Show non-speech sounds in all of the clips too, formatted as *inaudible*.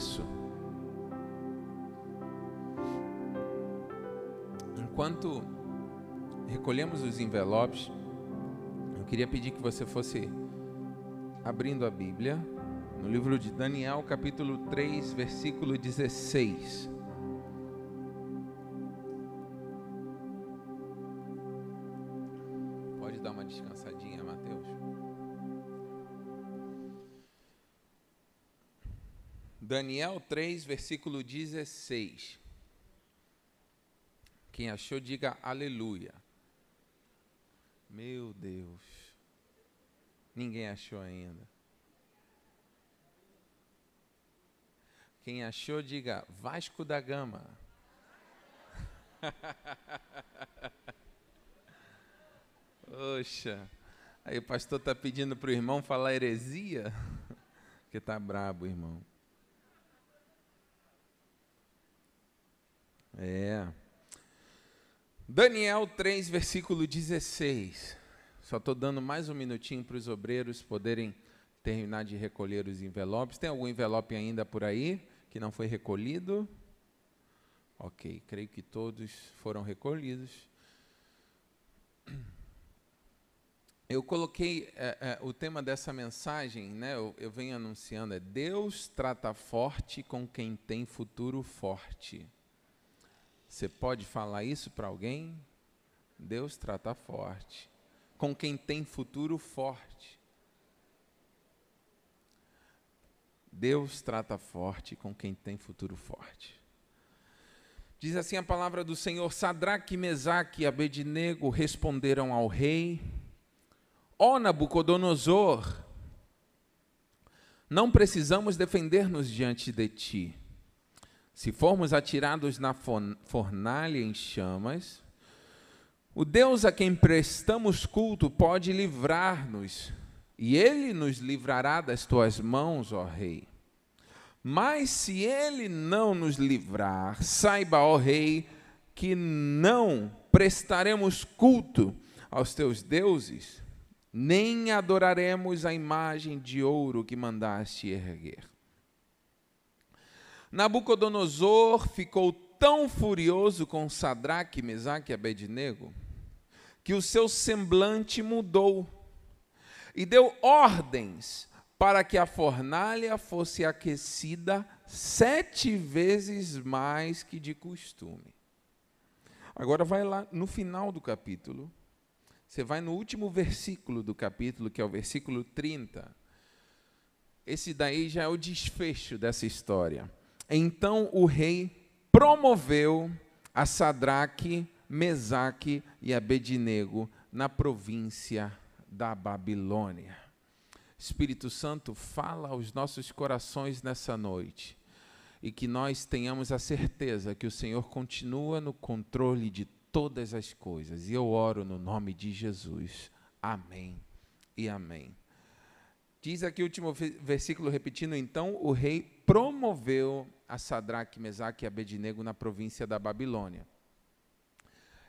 isso. Enquanto recolhemos os envelopes, eu queria pedir que você fosse abrindo a Bíblia no livro de Daniel, capítulo 3, versículo 16. Daniel 3, versículo 16. Quem achou, diga aleluia. Meu Deus. Ninguém achou ainda. Quem achou, diga Vasco da Gama. *laughs* Oxa. Aí o pastor está pedindo para o irmão falar heresia. *laughs* Porque está brabo, irmão. É. Daniel 3, versículo 16. Só estou dando mais um minutinho para os obreiros poderem terminar de recolher os envelopes. Tem algum envelope ainda por aí que não foi recolhido? Ok, creio que todos foram recolhidos. Eu coloquei é, é, o tema dessa mensagem, né, eu, eu venho anunciando, é Deus trata forte com quem tem futuro forte. Você pode falar isso para alguém? Deus trata forte. Com quem tem futuro forte. Deus trata forte com quem tem futuro forte. Diz assim a palavra do Senhor: Sadraque, Mesaque e Abednego responderam ao rei: Ó Nabucodonosor, não precisamos defender-nos diante de ti. Se formos atirados na fornalha em chamas, o Deus a quem prestamos culto pode livrar-nos, e ele nos livrará das tuas mãos, ó Rei. Mas se ele não nos livrar, saiba, ó Rei, que não prestaremos culto aos teus deuses, nem adoraremos a imagem de ouro que mandaste erguer. Nabucodonosor ficou tão furioso com Sadraque, Mesaque e Abednego que o seu semblante mudou e deu ordens para que a fornalha fosse aquecida sete vezes mais que de costume. Agora vai lá no final do capítulo, você vai no último versículo do capítulo, que é o versículo 30. Esse daí já é o desfecho dessa história. Então o rei promoveu a Sadraque, Mesaque e Abednego na província da Babilônia. Espírito Santo, fala aos nossos corações nessa noite e que nós tenhamos a certeza que o Senhor continua no controle de todas as coisas. E eu oro no nome de Jesus. Amém e amém. Diz aqui o último versículo repetindo, então o rei promoveu a Sadraque, Mesaque e Abednego na província da Babilônia.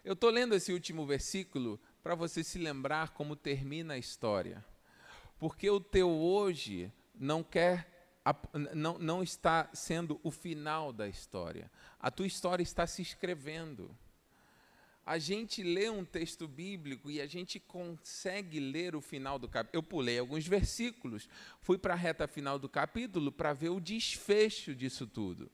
Eu estou lendo esse último versículo para você se lembrar como termina a história. Porque o teu hoje não quer não, não está sendo o final da história. A tua história está se escrevendo a gente lê um texto bíblico e a gente consegue ler o final do capítulo. Eu pulei alguns versículos, fui para a reta final do capítulo para ver o desfecho disso tudo.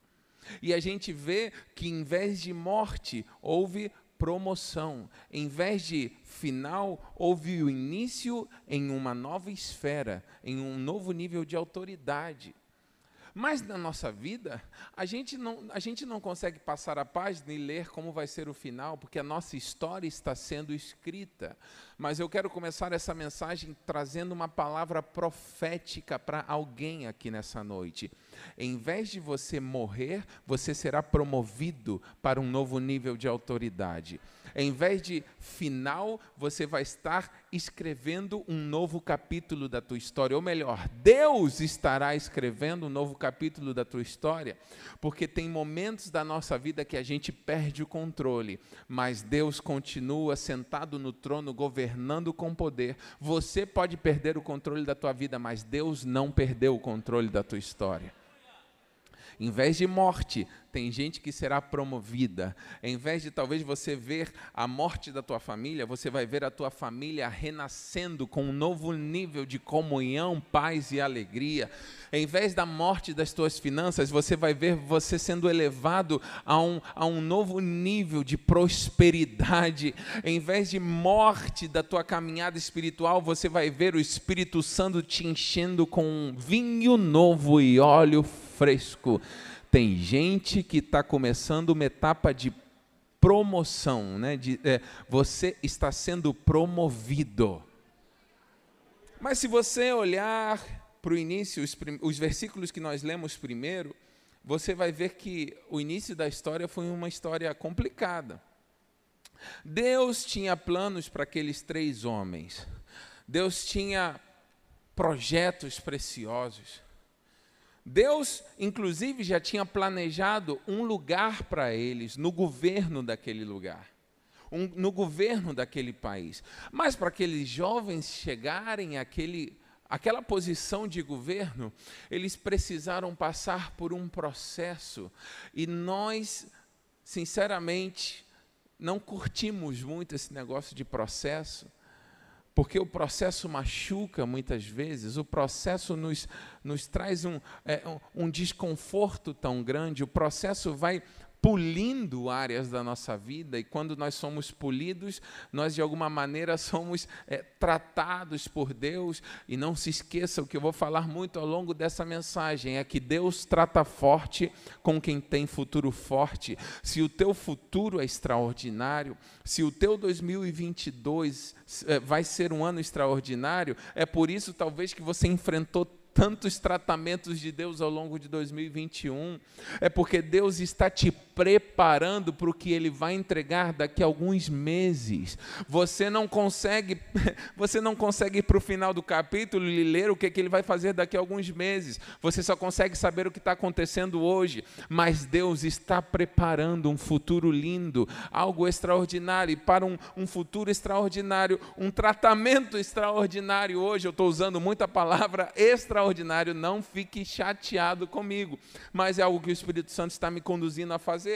E a gente vê que em vez de morte, houve promoção. Em vez de final, houve o início em uma nova esfera, em um novo nível de autoridade. Mas na nossa vida, a gente, não, a gente não consegue passar a página e ler como vai ser o final, porque a nossa história está sendo escrita. Mas eu quero começar essa mensagem trazendo uma palavra profética para alguém aqui nessa noite. Em vez de você morrer, você será promovido para um novo nível de autoridade. Em vez de final, você vai estar escrevendo um novo capítulo da tua história. Ou melhor, Deus estará escrevendo um novo capítulo da tua história. Porque tem momentos da nossa vida que a gente perde o controle, mas Deus continua sentado no trono, governando com poder. Você pode perder o controle da tua vida, mas Deus não perdeu o controle da tua história. Em vez de morte, tem gente que será promovida. Em vez de talvez você ver a morte da tua família, você vai ver a tua família renascendo com um novo nível de comunhão, paz e alegria. Em vez da morte das tuas finanças, você vai ver você sendo elevado a um, a um novo nível de prosperidade. Em vez de morte da tua caminhada espiritual, você vai ver o Espírito Santo te enchendo com vinho novo e óleo fresco. Tem gente que está começando uma etapa de promoção, né? De, é, você está sendo promovido. Mas se você olhar para o início, os, os versículos que nós lemos primeiro, você vai ver que o início da história foi uma história complicada. Deus tinha planos para aqueles três homens. Deus tinha projetos preciosos. Deus, inclusive, já tinha planejado um lugar para eles no governo daquele lugar, um, no governo daquele país. Mas para aqueles jovens chegarem àquele, àquela posição de governo, eles precisaram passar por um processo. E nós, sinceramente, não curtimos muito esse negócio de processo porque o processo machuca muitas vezes, o processo nos, nos traz um, é, um desconforto tão grande, o processo vai polindo áreas da nossa vida, e quando nós somos polidos, nós de alguma maneira *laughs* somos é, tratados por Deus. E não se esqueça o que eu vou falar muito ao longo dessa mensagem: é que Deus trata forte com quem tem futuro forte. Se o teu futuro é extraordinário, se o teu 2022 é, vai ser um ano extraordinário, é por isso talvez que você enfrentou tantos tratamentos de Deus ao longo de 2021, é porque Deus está te preparando para o que Ele vai entregar daqui a alguns meses. Você não consegue, *laughs* você não consegue ir para o final do capítulo e ler o que, que Ele vai fazer daqui a alguns meses. Você só consegue saber o que está acontecendo hoje. Mas Deus está preparando um futuro lindo, algo extraordinário. E para um, um futuro extraordinário, um tratamento extraordinário hoje, eu estou usando muita palavra *laughs* extraordinário, não fique chateado comigo, mas é algo que o Espírito Santo está me conduzindo a fazer.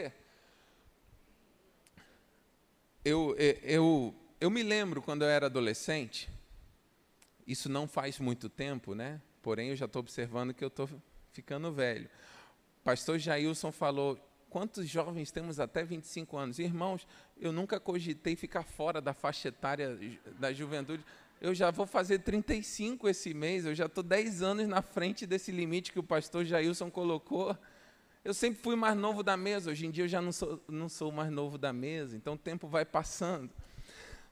Eu, eu, eu me lembro quando eu era adolescente, isso não faz muito tempo, né? Porém, eu já estou observando que eu estou ficando velho. Pastor Jailson falou: quantos jovens temos até 25 anos? Irmãos, eu nunca cogitei ficar fora da faixa etária da juventude eu já vou fazer 35 esse mês, eu já estou 10 anos na frente desse limite que o pastor Jailson colocou. Eu sempre fui mais novo da mesa, hoje em dia eu já não sou, não sou mais novo da mesa, então o tempo vai passando.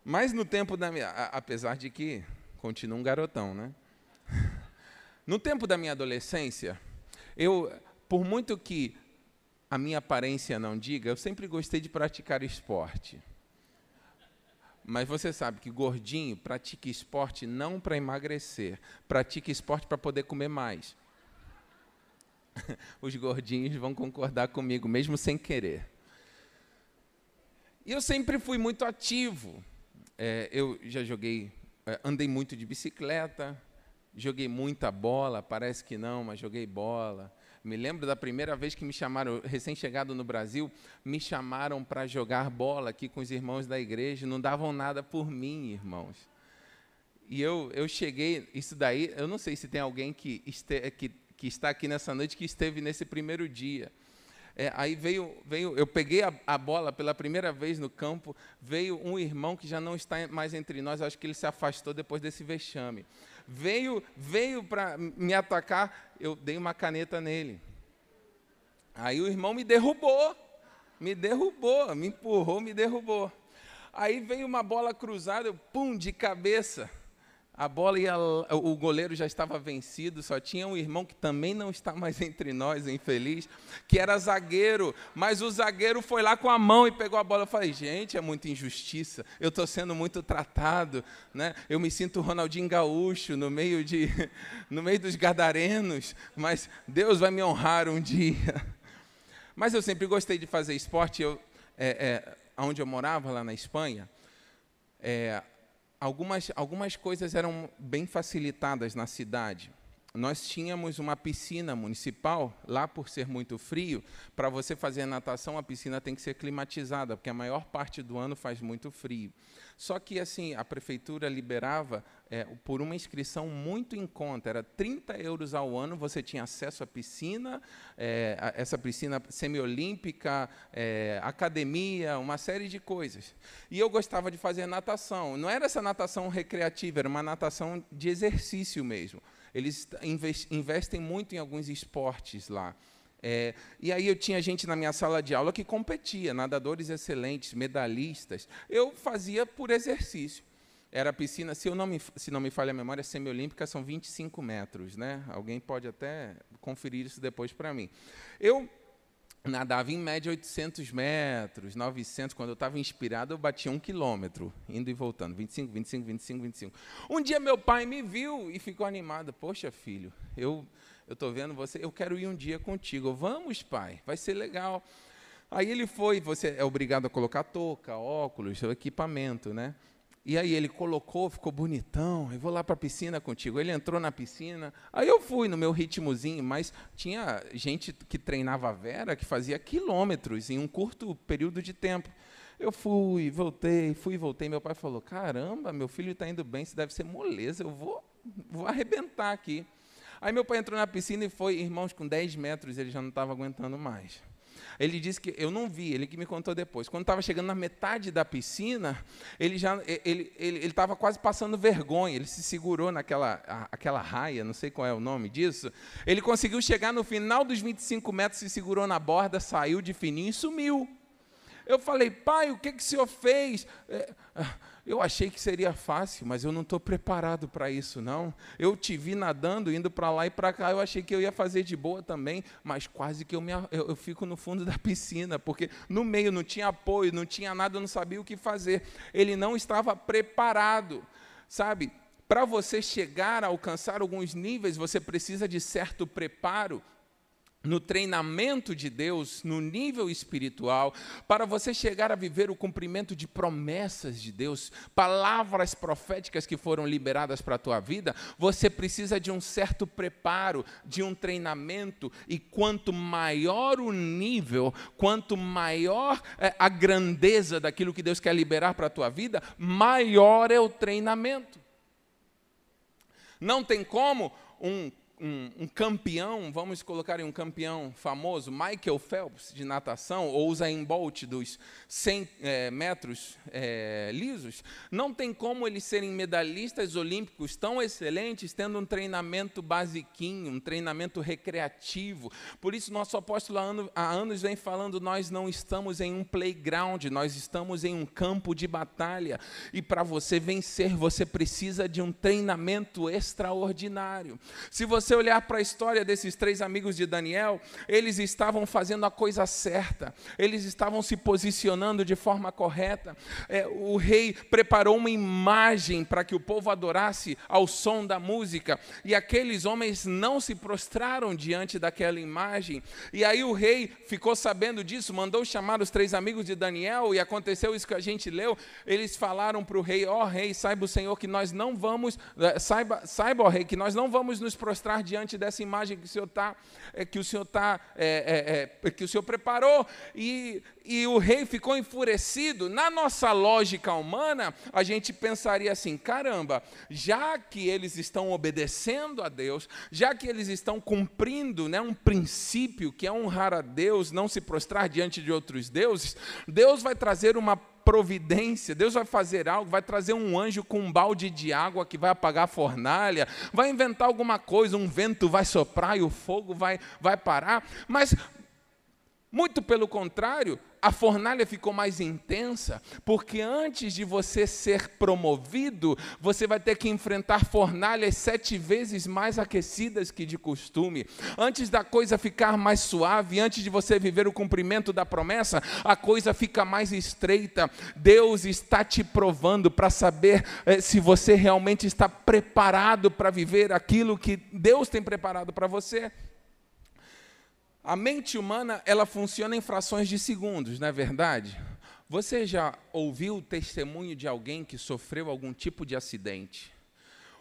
Mas no tempo da minha. Apesar de que continuo um garotão, né? *laughs* No tempo da minha adolescência, eu, por muito que a minha aparência não diga, eu sempre gostei de praticar esporte. Mas você sabe que gordinho pratica esporte não para emagrecer, pratica esporte para poder comer mais. *laughs* Os gordinhos vão concordar comigo, mesmo sem querer. E eu sempre fui muito ativo. É, eu já joguei, é, andei muito de bicicleta, joguei muita bola, parece que não, mas joguei bola. Me lembro da primeira vez que me chamaram, recém-chegado no Brasil, me chamaram para jogar bola aqui com os irmãos da igreja, não davam nada por mim, irmãos. E eu, eu cheguei, isso daí, eu não sei se tem alguém que, este, que, que está aqui nessa noite que esteve nesse primeiro dia. É, aí veio, veio, eu peguei a, a, bola pela primeira vez no campo, veio um irmão que já não está mais entre nós, acho que ele se afastou depois desse vexame veio, veio para me atacar, eu dei uma caneta nele. Aí o irmão me derrubou, me derrubou, me empurrou, me derrubou. Aí veio uma bola cruzada, eu, pum, de cabeça. A bola ia, o goleiro já estava vencido, só tinha um irmão que também não está mais *laughs* entre nós, infeliz, que era zagueiro, mas o zagueiro foi lá com a mão e pegou a bola. Eu falei, gente, é muita injustiça, eu estou sendo muito tratado, né? eu me sinto Ronaldinho Gaúcho no meio, de, *laughs* no meio dos gadarenos, mas Deus vai me honrar um *laughs* dia. Mas eu sempre gostei de fazer esporte, eu, é, é, onde eu morava, lá na Espanha, é, algumas, algumas coisas eram bem facilitadas na cidade. Nós tínhamos uma piscina municipal, lá por ser muito frio, para você fazer natação, a piscina tem que ser climatizada, porque a maior parte do ano faz muito frio. Só que assim, a prefeitura liberava é, por uma inscrição muito em conta, era 30 euros ao ano, você tinha acesso à piscina, é, a essa piscina semiolímpica, é, academia, uma série de coisas. E eu gostava de fazer natação. Não era essa natação recreativa, era uma natação de exercício mesmo. Eles investem muito em alguns esportes lá. É, e aí eu tinha gente na minha sala de aula que competia, nadadores excelentes, medalhistas. Eu fazia por exercício. Era piscina, se, eu não me, se não me falha a memória, semiolímpica são 25 metros. Né? Alguém pode até conferir isso depois para mim. Eu nadava em média 800 metros, 900. Quando eu estava inspirado, eu batia um quilômetro, indo e voltando, 25, 25, 25, 25. Um dia meu pai me viu e ficou animado. Poxa, filho, eu eu estou vendo você, eu quero ir um dia contigo. Vamos, pai, vai ser legal. Aí ele foi, você é obrigado a colocar touca, óculos, equipamento, né? E aí ele colocou, ficou bonitão, eu vou lá para a piscina contigo. Ele entrou na piscina, aí eu fui no meu ritmozinho, mas tinha gente que treinava a Vera que fazia quilômetros em um curto período de tempo. Eu fui, voltei, fui voltei. Meu pai falou: Caramba, meu filho está indo bem, isso deve ser moleza, eu vou, vou arrebentar aqui. Aí meu pai entrou na piscina e foi, irmãos, com 10 metros ele já não estava aguentando mais. Ele disse que eu não vi, ele que me contou depois. Quando estava chegando na metade da piscina, ele já ele ele estava quase passando vergonha. Ele se segurou naquela aquela raia, não sei qual é o nome disso. Ele conseguiu chegar no final dos 25 metros, se segurou na borda, saiu de fininho e sumiu. Eu falei, pai, o que, que o senhor fez? É, eu achei que seria fácil, mas eu não estou preparado para isso, não. Eu te vi nadando, indo para lá e para cá, eu achei que eu ia fazer de boa também, mas quase que eu, me, eu, eu fico no fundo *laughs* da piscina, porque no meio não tinha apoio, não tinha nada, eu não sabia o que fazer. Ele não estava preparado, sabe? Para você chegar a alcançar alguns níveis, você precisa de certo preparo no treinamento de Deus, no nível espiritual, para você chegar a viver o cumprimento de promessas de Deus, palavras proféticas que foram liberadas para a tua vida, você precisa de um certo preparo, de um treinamento, e quanto maior o nível, quanto maior é, a grandeza daquilo que Deus quer liberar para a tua vida, maior é o treinamento. Não tem como um um, um, campeão, vamos colocar um campeão famoso, Michael Phelps, de natação, ou Usain Bolt, dos 100 é, metros é, lisos, não tem como eles serem medalhistas olímpicos tão excelentes, tendo um treinamento basiquinho, um treinamento recreativo. Por isso, nosso apóstolo há anos vem falando: nós não estamos em um playground, nós estamos em um campo de batalha. E para você vencer, você precisa de um treinamento extraordinário. Se você você olhar para a história desses três amigos de Daniel, eles estavam fazendo a coisa certa, eles estavam se posicionando de forma correta. É, o rei preparou uma imagem para que o povo adorasse ao som da música, e aqueles homens não se prostraram diante daquela imagem. E aí o rei ficou sabendo disso, mandou chamar os três amigos de Daniel, e aconteceu isso que a gente leu. Eles falaram para o rei: Ó oh, rei, saiba o Senhor que nós não vamos, eh, saiba, saiba, ó rei, que nós não vamos nos prostrar diante dessa imagem que o Senhor está, é, que o Senhor tá, é, é, é, que o Senhor preparou, e, e o rei ficou enfurecido. Na nossa lógica humana, a gente pensaria assim: caramba, já que eles estão obedecendo a Deus, já que eles estão cumprindo né, um princípio que é honrar a Deus, não se prostrar diante de outros deuses, Deus vai trazer uma providência, Deus vai fazer algo, vai trazer um anjo com um balde de água que vai apagar a fornalha, vai inventar alguma coisa, um vento vai soprar e o fogo vai, vai parar, mas muito pelo contrário, a fornalha ficou mais intensa, porque antes de você ser promovido, você vai ter que enfrentar fornalhas sete vezes mais aquecidas que de costume. Antes da coisa ficar mais suave, antes de você viver o cumprimento da promessa, a coisa fica mais estreita. Deus está te provando para saber eh, se você realmente está preparado para viver aquilo que Deus tem preparado para você. A mente humana, ela funciona em frações de segundos, não é verdade? Você já ouviu o testemunho de alguém que sofreu algum tipo de acidente?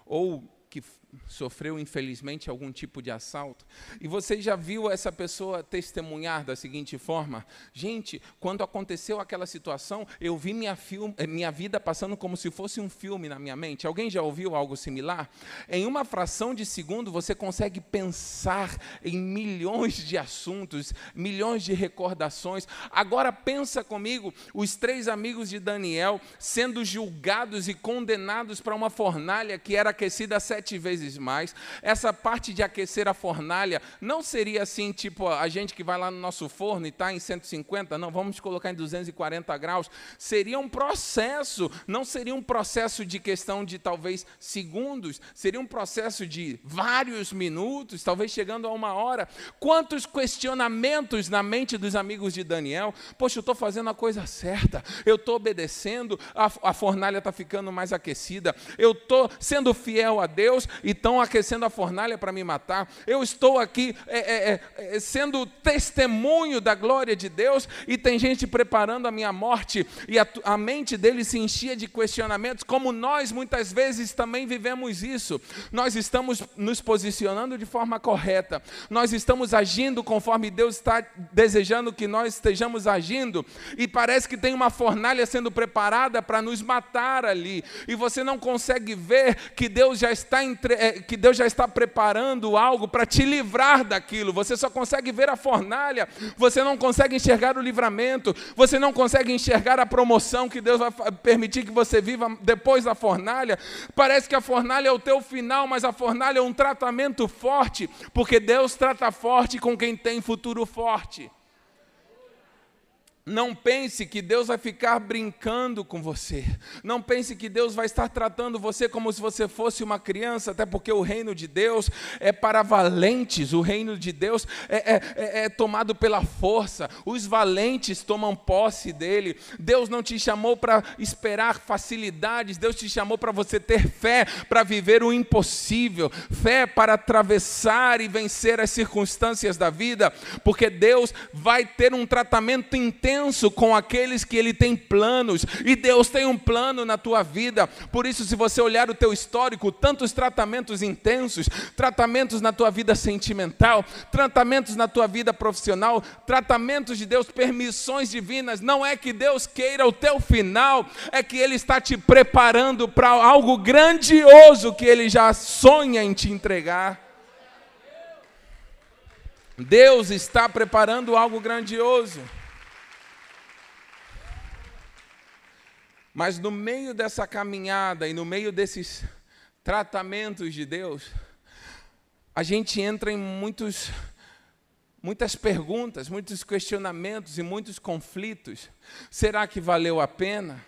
Ou que sofreu infelizmente algum tipo de assalto. E você já viu essa pessoa testemunhar da seguinte forma: gente, quando aconteceu aquela situação, eu vi minha, film, eh, minha vida passando como se fosse um filme na minha mente. Alguém já ouviu algo similar? Em uma fração de segundo você consegue pensar em milhões de assuntos, milhões de recordações. Agora pensa comigo, os três amigos de Daniel sendo julgados e condenados para uma fornalha que era aquecida sete vezes vezes mais. Essa parte de aquecer a fornalha não seria assim, tipo a gente que vai lá no nosso forno e está em 150, não, vamos colocar em 240 graus. Seria um processo, não seria um processo de questão de talvez segundos, seria um processo de vários minutos, talvez chegando a uma hora. Quantos questionamentos na mente dos amigos de Daniel? Poxa, eu estou fazendo a coisa certa, eu estou obedecendo, a, a fornalha está ficando mais aquecida, eu estou sendo fiel a Deus e estão aquecendo a fornalha para me matar. Eu estou aqui é, é, é, é, sendo testemunho da glória de Deus e tem gente preparando a minha morte e a, a mente dele se enchia de questionamentos, como nós muitas vezes também vivemos isso. Nós estamos nos posicionando de forma correta, nós estamos agindo conforme Deus está desejando que nós estejamos agindo e parece que tem uma fornalha sendo preparada para nos matar ali e você não consegue ver que Deus já está entre, é, que Deus já está preparando algo para te livrar daquilo. Você só consegue ver a fornalha, você não consegue enxergar o livramento, você não consegue enxergar a promoção que Deus vai permitir que você viva depois da fornalha. Parece que a fornalha é o teu final, mas a fornalha é um tratamento forte, porque Deus trata forte com quem tem futuro forte. Não pense que Deus vai ficar brincando com você. Não pense que Deus vai estar tratando você como se você fosse uma criança, até porque o reino de Deus é para valentes, o reino de Deus é, é, é, é tomado pela força, os valentes tomam posse dele. Deus não te chamou para esperar facilidades, Deus te chamou para você ter fé, para viver o impossível, fé para atravessar e vencer as circunstâncias da vida, porque Deus vai ter um tratamento intenso intenso com aqueles que ele tem planos, e Deus tem um plano na tua vida. Por isso, se você olhar o teu histórico, tantos tratamentos intensos, tratamentos na tua vida sentimental, tratamentos na tua vida profissional, tratamentos de Deus, permissões divinas, não é que Deus queira o teu final, é que ele está te preparando para algo grandioso que ele já sonha em te entregar. Deus está preparando algo grandioso. Mas no meio dessa caminhada e no meio desses tratamentos de Deus, a gente entra em muitos, muitas perguntas, muitos questionamentos e muitos conflitos. Será que valeu a pena?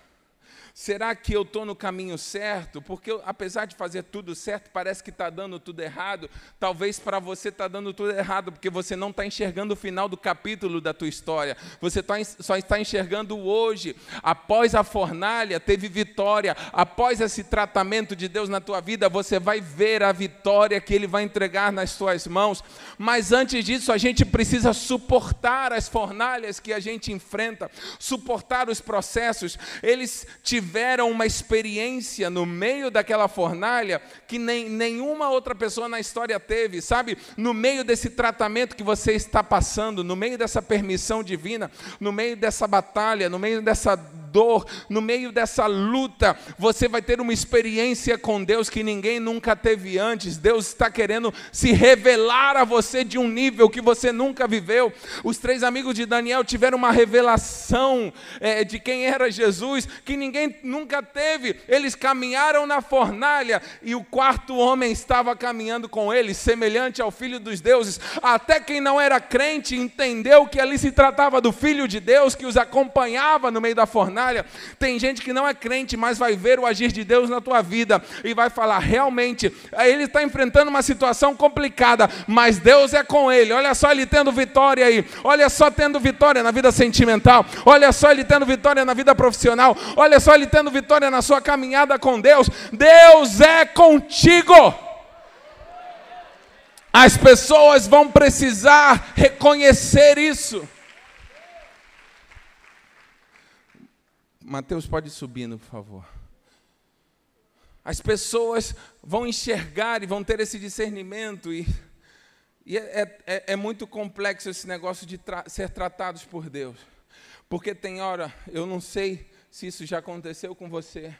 Será que eu estou no caminho certo? Porque apesar de fazer tudo certo, parece que está dando tudo errado. Talvez para você está dando tudo errado, porque você não está enxergando o final do capítulo da tua história. Você tá, só está enxergando hoje. Após a fornalha, teve vitória. Após esse tratamento de Deus na tua vida, você vai ver a vitória que Ele vai entregar nas tuas mãos. Mas antes disso, a gente precisa suportar as fornalhas que a gente enfrenta, suportar os processos. Eles te tiveram uma experiência no meio daquela fornalha que nem, nenhuma outra pessoa na história teve, sabe? No meio desse tratamento que você está passando, no meio dessa permissão divina, no meio dessa batalha, no meio dessa dor, no meio dessa luta, você vai ter uma experiência com Deus que ninguém nunca teve antes. Deus está querendo se revelar a você de um nível que você nunca viveu. Os três amigos de Daniel tiveram uma revelação é, de quem era Jesus que ninguém nunca teve. Eles caminharam na fornalha e o quarto homem estava caminhando com eles, semelhante ao filho dos deuses. Até quem não era crente entendeu que ali se tratava do filho de Deus que os acompanhava no meio da fornalha Tem gente que não é crente, mas vai ver o agir de Deus na tua vida e vai falar: realmente, ele está enfrentando uma situação complicada, mas Deus é com ele. Olha só ele tendo vitória aí, olha só tendo vitória na vida sentimental, olha só ele tendo vitória na vida profissional, olha só ele tendo vitória na sua caminhada com Deus. Deus é contigo. As pessoas vão precisar reconhecer isso. Mateus, pode ir subindo, por favor. As pessoas vão enxergar e vão ter esse discernimento e, e é, é, é, muito complexo esse negócio de tra ser tratados por Deus. Porque tem hora, eu não sei se isso já aconteceu com você,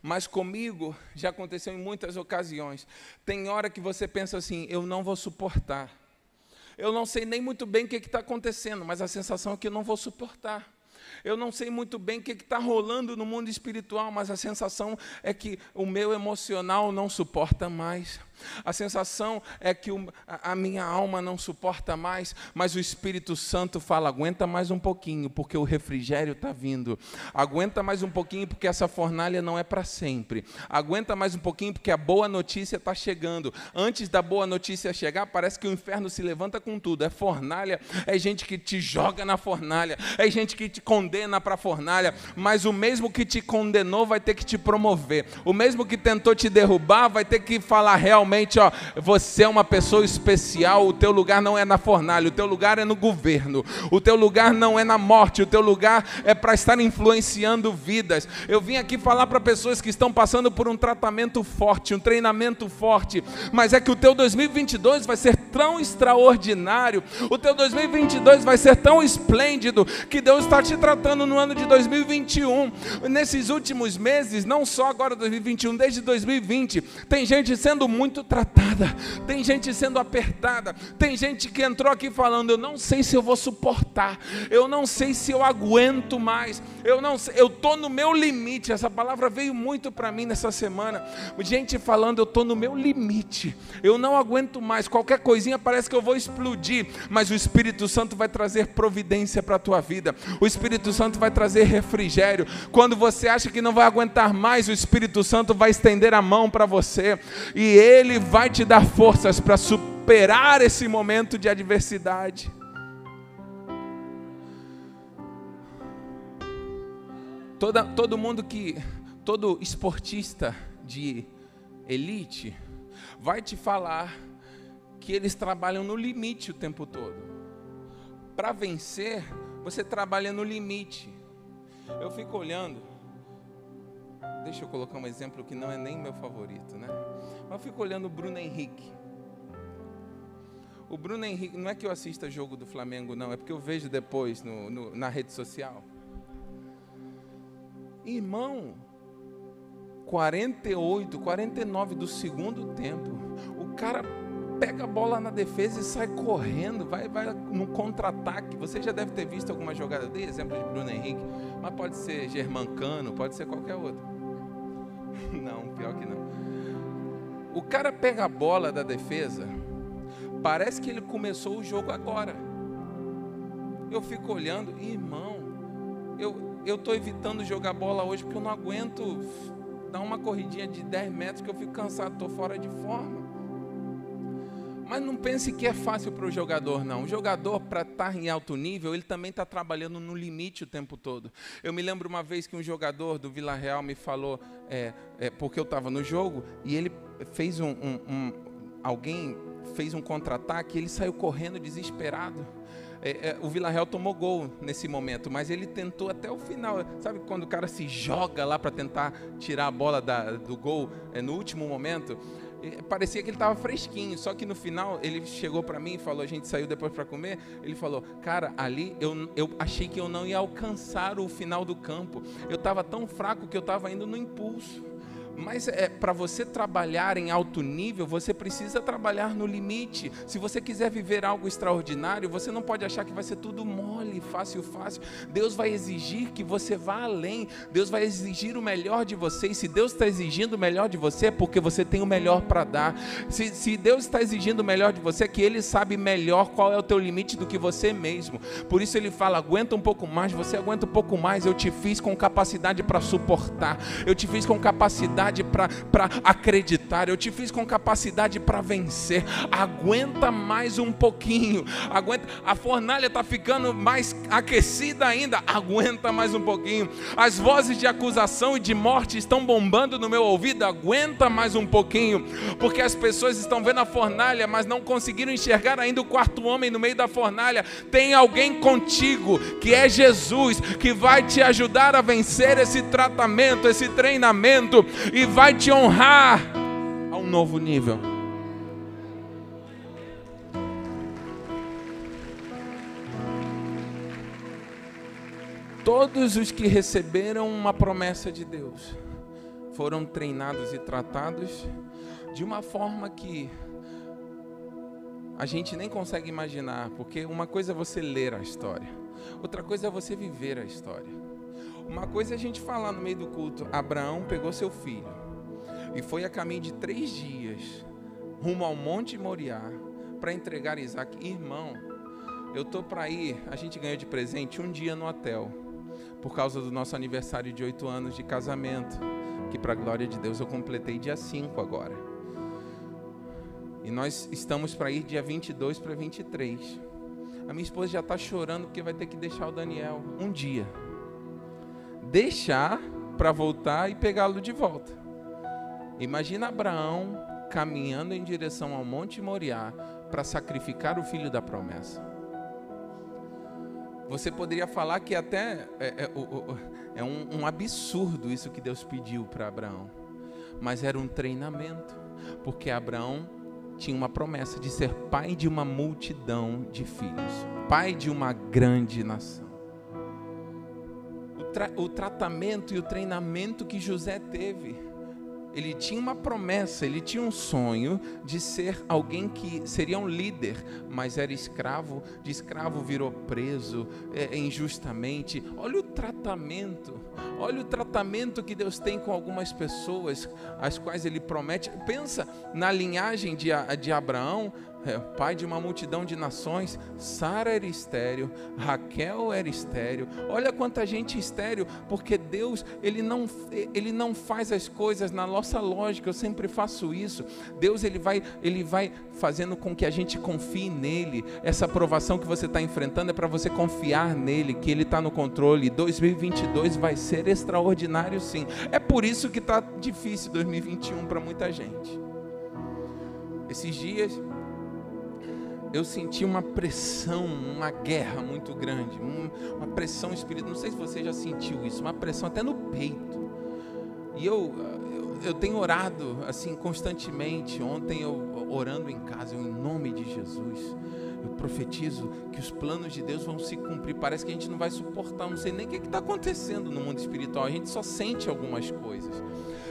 mas comigo já aconteceu em muitas ocasiões. Tem hora que você pensa assim: eu não vou suportar. Eu não sei nem muito bem o que está acontecendo, mas a sensação é que eu não vou suportar. Eu não sei muito bem o que está rolando no mundo espiritual, mas a sensação é que o meu emocional não suporta mais. A sensação é que a minha alma não suporta mais, mas o Espírito Santo fala: aguenta mais um pouquinho, porque o refrigério está vindo. Aguenta mais um pouquinho, porque essa fornalha não é para sempre. Aguenta mais um pouquinho, porque a boa notícia está chegando. Antes da boa notícia chegar, parece que o inferno se levanta com tudo. É fornalha, é gente que te joga na fornalha, é gente que te condena para a fornalha, mas o mesmo que te condenou vai ter que te promover. O mesmo que tentou te derrubar vai ter que falar realmente realmente, ó, você é uma pessoa especial, o teu lugar não é na fornalha, o teu lugar é no governo, o teu lugar não é na morte, o teu lugar é para estar influenciando vidas. Eu vim aqui falar para pessoas que estão passando por um tratamento forte, um treinamento forte, mas é que o teu 2022 vai ser tão extraordinário, o teu 2022 vai ser tão esplêndido que Deus está te tratando no ano de 2021. Nesses últimos meses, não só agora 2021, desde 2020, tem gente sendo muito muito tratada, tem gente sendo apertada, tem gente que entrou aqui falando: eu não sei se eu vou suportar, eu não sei se eu aguento mais, eu não sei, eu estou no meu limite. Essa palavra veio muito para mim nessa semana. Gente falando: eu estou no meu limite, eu não aguento mais, qualquer coisinha parece que eu vou explodir, mas o Espírito Santo vai trazer providência para a tua vida, o Espírito Santo vai trazer refrigério. Quando você acha que não vai aguentar mais, o Espírito Santo vai estender a mão para você e ele ele vai te dar forças para superar esse momento de adversidade. Toda, todo mundo que, todo esportista de elite, vai te falar que eles trabalham no limite o tempo todo. Para vencer, você trabalha no limite. Eu fico olhando, deixa eu colocar um exemplo que não é nem meu favorito, né? Mas eu fico olhando o Bruno Henrique. O Bruno Henrique, não é que eu assista jogo do Flamengo, não, é porque eu vejo depois no, no, na rede social. Irmão, 48, 49 do segundo tempo, o cara pega a bola na defesa e sai correndo, vai, vai no contra-ataque. Você já deve ter visto alguma jogada dele, exemplo de Bruno Henrique, mas pode ser Germancano, pode ser qualquer outro. *laughs* Não, pior que não. O cara pega a bola da defesa, parece que ele começou o jogo agora. Eu fico olhando, irmão, eu estou evitando jogar bola hoje porque eu não aguento dar uma corridinha de 10 metros que eu fico cansado, estou fora de forma. Mas não pense que é fácil para o jogador, não. O jogador, para estar em alto nível, ele também está trabalhando no limite o tempo todo. Eu me lembro uma vez que um jogador do Vila Real me falou, é, é, porque eu estava no jogo, e ele fez um, um, um alguém fez um contra-ataque, ele saiu correndo desesperado. É, é, o Vila Real tomou gol nesse momento, mas ele tentou até o final. Sabe quando o cara se joga lá para tentar tirar a bola da, do gol é, no último momento? Parecia que ele estava fresquinho, só que no final ele chegou para mim e falou, a gente saiu depois para comer, ele falou, cara, ali eu, eu achei que eu não ia alcançar o final do campo, eu estava tão fraco que eu estava indo no impulso. Mas é, para você trabalhar em alto nível, você precisa trabalhar no limite. Se você quiser viver algo extraordinário, você não pode achar que vai ser tudo mole, fácil, fácil. Deus vai exigir que você vá além. Deus vai exigir o melhor de você. E se Deus está exigindo o melhor de você, é porque você tem o melhor para dar. Se, se Deus está exigindo o melhor de você, é que Ele sabe melhor qual é o teu limite do que você mesmo. Por isso Ele fala: aguenta um pouco mais, você aguenta um pouco mais. Eu te fiz com capacidade para suportar. Eu te fiz com capacidade capacidade para acreditar, eu te fiz com capacidade para vencer. Aguenta mais um pouquinho. Aguenta. A fornalha está ficando mais aquecida ainda. Aguenta mais um pouquinho. As vozes de acusação e de morte estão bombando no meu ouvido. Aguenta mais um pouquinho, porque as pessoas estão vendo a fornalha, mas não conseguiram enxergar ainda o quarto homem no meio da fornalha. Tem alguém contigo que é Jesus, que vai te ajudar a vencer esse tratamento, esse treinamento e vai te honrar a um novo nível. Todos os que receberam uma promessa de Deus foram treinados e tratados de uma forma que a gente nem consegue imaginar, porque uma coisa é você ler a história, outra coisa é você viver a história. Uma coisa é a gente falar no meio do culto: Abraão pegou seu filho e foi a caminho de três dias rumo ao Monte Moriá para entregar Isaac. Irmão, eu tô para ir. A gente ganhou de presente um dia no hotel por causa do nosso aniversário de oito anos de casamento, que para a glória de Deus eu completei dia 5 agora. E nós estamos para ir dia 22 para 23. A minha esposa já está chorando porque vai ter que deixar o Daniel um dia. Deixar para voltar e pegá-lo de volta. Imagina Abraão caminhando em direção ao Monte Moriá para sacrificar o filho da promessa. Você poderia falar que até é, é, é um, um absurdo isso que Deus pediu para Abraão, mas era um treinamento, porque Abraão tinha uma promessa de ser pai de uma multidão de filhos, pai de uma grande nação. Tra o tratamento e o treinamento que José teve ele tinha uma promessa, ele tinha um sonho de ser alguém que seria um líder, mas era escravo, de escravo virou preso é, injustamente. Olha o tratamento, olha o tratamento que Deus tem com algumas pessoas, as quais ele promete. Pensa na linhagem de, de Abraão, é, pai de uma multidão de nações. Sara era estéreo, Raquel era estéreo. Olha quanta gente estéreo, porque Deus ele não, ele não faz as coisas na nossa lógica. Eu sempre faço isso. Deus ele vai, ele vai fazendo com que a gente confie nele. Essa aprovação que você está enfrentando é para você confiar nele, que ele está no controle. 2022 vai ser extraordinário, sim. É por isso que está difícil 2021 para muita gente. Esses dias eu senti uma pressão, uma guerra muito grande, uma pressão espiritual. Não sei se você já sentiu isso, uma pressão até no peito. E eu, eu, eu tenho orado assim constantemente. Ontem eu orando em casa, eu, em nome de Jesus, eu profetizo que os planos de Deus vão se cumprir. Parece que a gente não vai suportar, não sei nem o que está acontecendo no mundo espiritual. A gente só sente algumas coisas.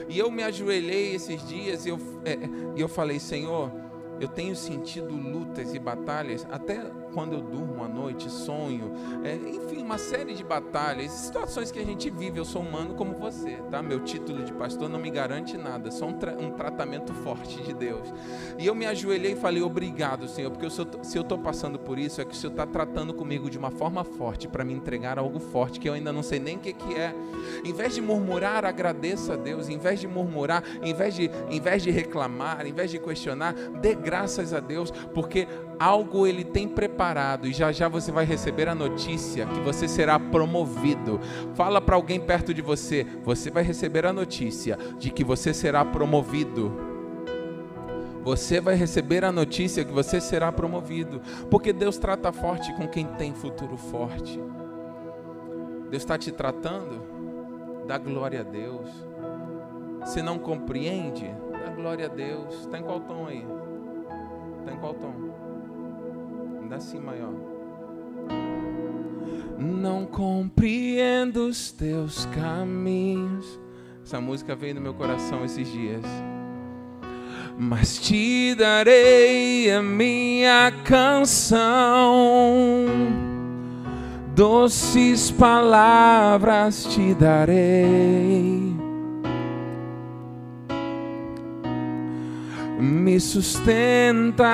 E eu me ajoelhei esses dias e eu, é, eu falei, Senhor eu tenho sentido lutas e batalhas, até quando eu durmo à noite, sonho, é, enfim, uma série de batalhas, situações que a gente vive. Eu sou humano como você, tá? Meu título de pastor não me garante nada, só um, tra um tratamento forte de Deus. E eu me ajoelhei e falei: Obrigado, Senhor, porque eu sou, se eu estou passando por isso, é que o Senhor está tratando comigo de uma forma forte para me entregar algo forte que eu ainda não sei nem o que, que é. Em vez de murmurar, agradeça a Deus. Em vez de murmurar, em vez de, em vez de reclamar, em vez de questionar, dê graças a Deus, porque algo Ele tem preparado e já já você vai receber a notícia que você será promovido. Fala para alguém perto de você, você vai receber a notícia de que você será promovido. Você vai receber a notícia que você será promovido, porque Deus trata forte com quem tem futuro forte. Deus está te tratando, dá glória a Deus. Se não compreende, dá glória a Deus. Está em qual tom aí? Está em qual tom? Ainda assim maior. Não compreendo os teus caminhos. Essa música veio no meu coração esses dias. Mas te darei a minha canção, doces palavras te darei me sustentas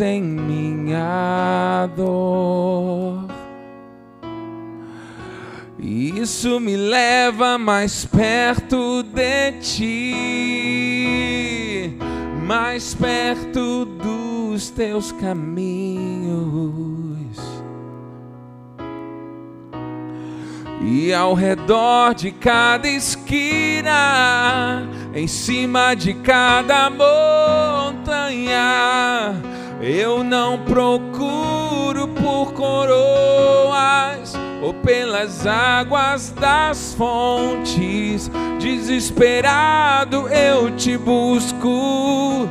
em minha dor. Isso me leva mais perto de ti, mais perto dos teus caminhos. E ao redor de cada esquina em cima de cada montanha. Eu não procuro por coroas ou pelas águas das fontes, desesperado eu te busco,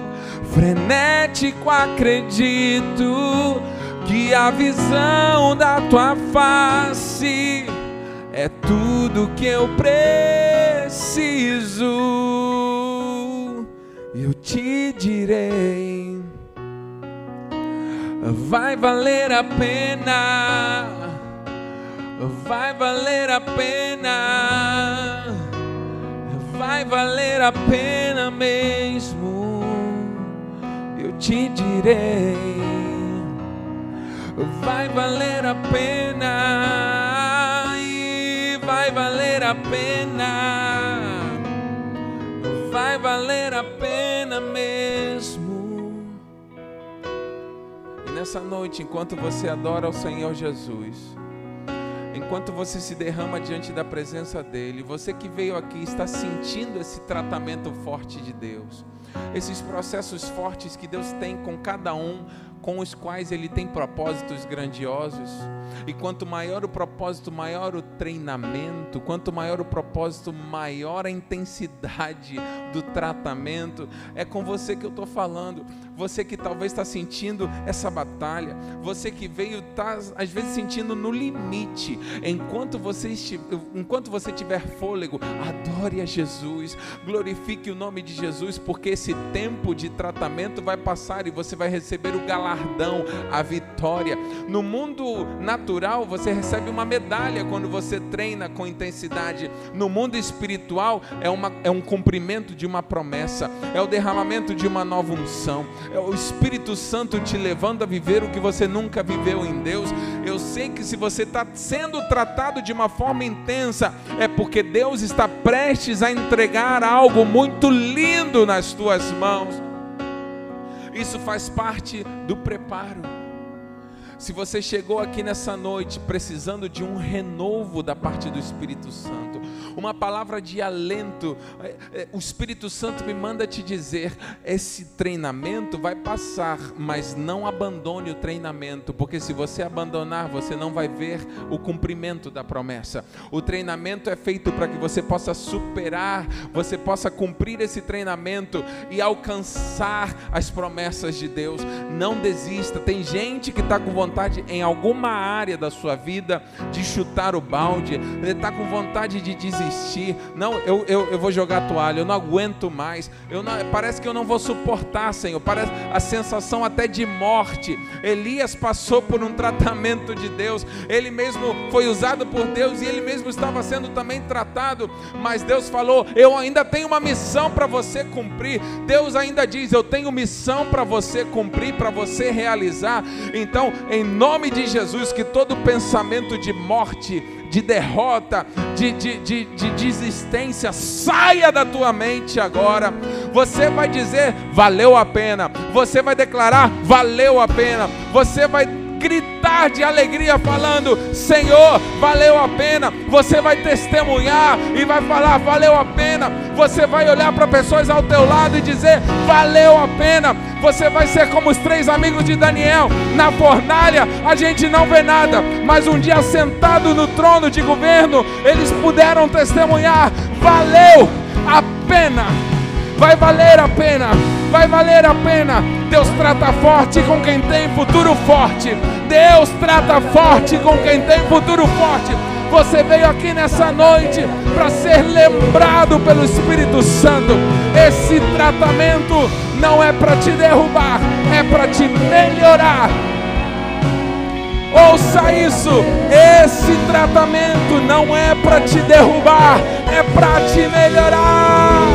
frenético acredito que a visão da tua face é tudo que eu preciso. Eu te direi, vai valer a pena, vai valer a pena, vai valer a pena mesmo. Eu te direi, vai valer a pena vai valer a pena, vai valer a pena mesmo. E nessa noite, enquanto você adora ao Senhor Jesus, enquanto você se derrama diante da presença dEle, você que veio aqui está sentindo esse tratamento forte de Deus, esses processos fortes que Deus tem com cada um, com os quais Ele tem propósitos grandiosos. E quanto maior o propósito, maior o treinamento, quanto maior o propósito, maior a intensidade do tratamento. É com você que eu estou falando. Você que talvez está sentindo essa batalha, você que veio tá às vezes sentindo no limite. Enquanto você estiver, enquanto você tiver fôlego, adore a Jesus, glorifique o nome de Jesus, porque esse tempo de tratamento vai passar e você vai receber o galardão, a vitória. No mundo natural, você recebe uma medalha quando você treina com intensidade. No mundo espiritual, é, uma, é um cumprimento de uma promessa, é o derramamento de uma nova unção é o Espírito Santo te levando a viver o que você nunca viveu em Deus. Eu sei que se você está sendo tratado de uma forma intensa, é porque Deus está prestes a entregar algo muito lindo nas tuas mãos. Isso faz parte do preparo. Se você chegou aqui nessa noite precisando de um renovo da parte do Espírito Santo, uma palavra de alento. É, é, o Espírito Santo me manda te dizer: esse treinamento vai passar, mas não abandone o treinamento, porque se você abandonar, você não vai ver o cumprimento da promessa. O treinamento é feito para que você possa superar, você possa cumprir esse treinamento e alcançar as promessas de Deus. Não desista. Tem gente que está com vontade em alguma área da sua vida de chutar o balde, está com vontade de desistir desistir. Não, eu, eu, eu vou jogar a toalha, eu não aguento mais. Eu não, parece que eu não vou suportar, Senhor. Parece a sensação até de morte. Elias passou por um tratamento de Deus. Ele mesmo foi usado por Deus e ele mesmo estava sendo também tratado. Mas Deus falou: Eu ainda tenho uma missão para você cumprir. Deus ainda diz: Eu tenho missão para você cumprir, para você realizar. Então, em nome de Jesus, que todo pensamento de morte, de derrota, de, de, de, de desistência, saia da tua mente agora. Você vai dizer, valeu a pena. Você vai declarar, valeu a pena. Você vai gritar de alegria, falando: Senhor, valeu a pena. Você vai testemunhar e vai falar: valeu a pena. Você vai olhar para pessoas ao teu lado e dizer: valeu a pena. Você vai ser como os três amigos de Daniel. Na fornalha a gente não vê nada, mas um dia sentado no trono de governo, eles puderam testemunhar: valeu a pena. Vai valer a pena, vai valer a pena. Deus trata forte com quem tem futuro forte. Deus trata forte com quem tem futuro forte. Você veio aqui nessa noite para ser lembrado pelo Espírito Santo. Esse tratamento não é para te derrubar, é para te melhorar. Ouça isso: esse tratamento não é para te derrubar, é para te melhorar.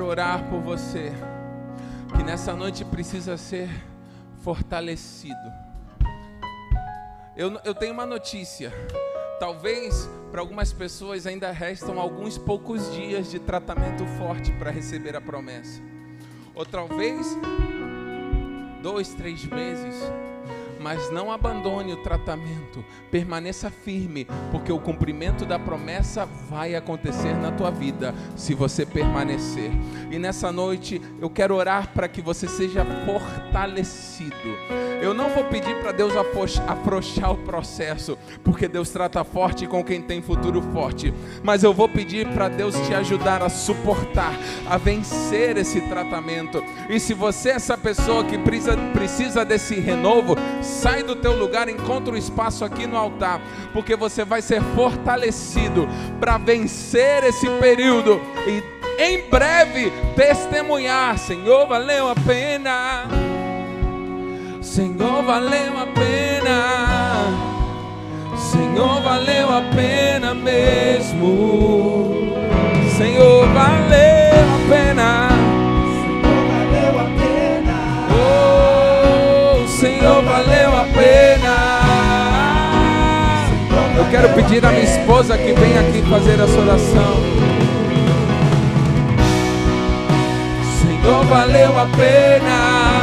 quero orar por você que nessa noite precisa ser fortalecido. Eu, eu tenho uma notícia. Talvez para algumas pessoas ainda restam alguns poucos dias de tratamento forte para receber a promessa. Ou talvez dois, três meses mas não abandone o tratamento, permaneça firme, porque o cumprimento da promessa vai acontecer na tua vida se você permanecer. E nessa noite eu quero orar para que você seja fortalecido. Eu não vou pedir para Deus afrouxar o processo, porque Deus trata forte com quem tem futuro forte, mas eu vou pedir para Deus te ajudar a suportar, a vencer esse tratamento. E se você é essa pessoa que precisa, precisa desse renovo, sai do teu lugar, encontra um espaço aqui no altar, porque você vai ser fortalecido para vencer esse período e em breve testemunhar, Senhor, valeu a pena. Senhor, valeu a pena. Senhor, valeu a pena mesmo. Senhor, valeu a pena. Pedir à minha esposa que venha aqui fazer essa oração. Senhor, valeu a pena.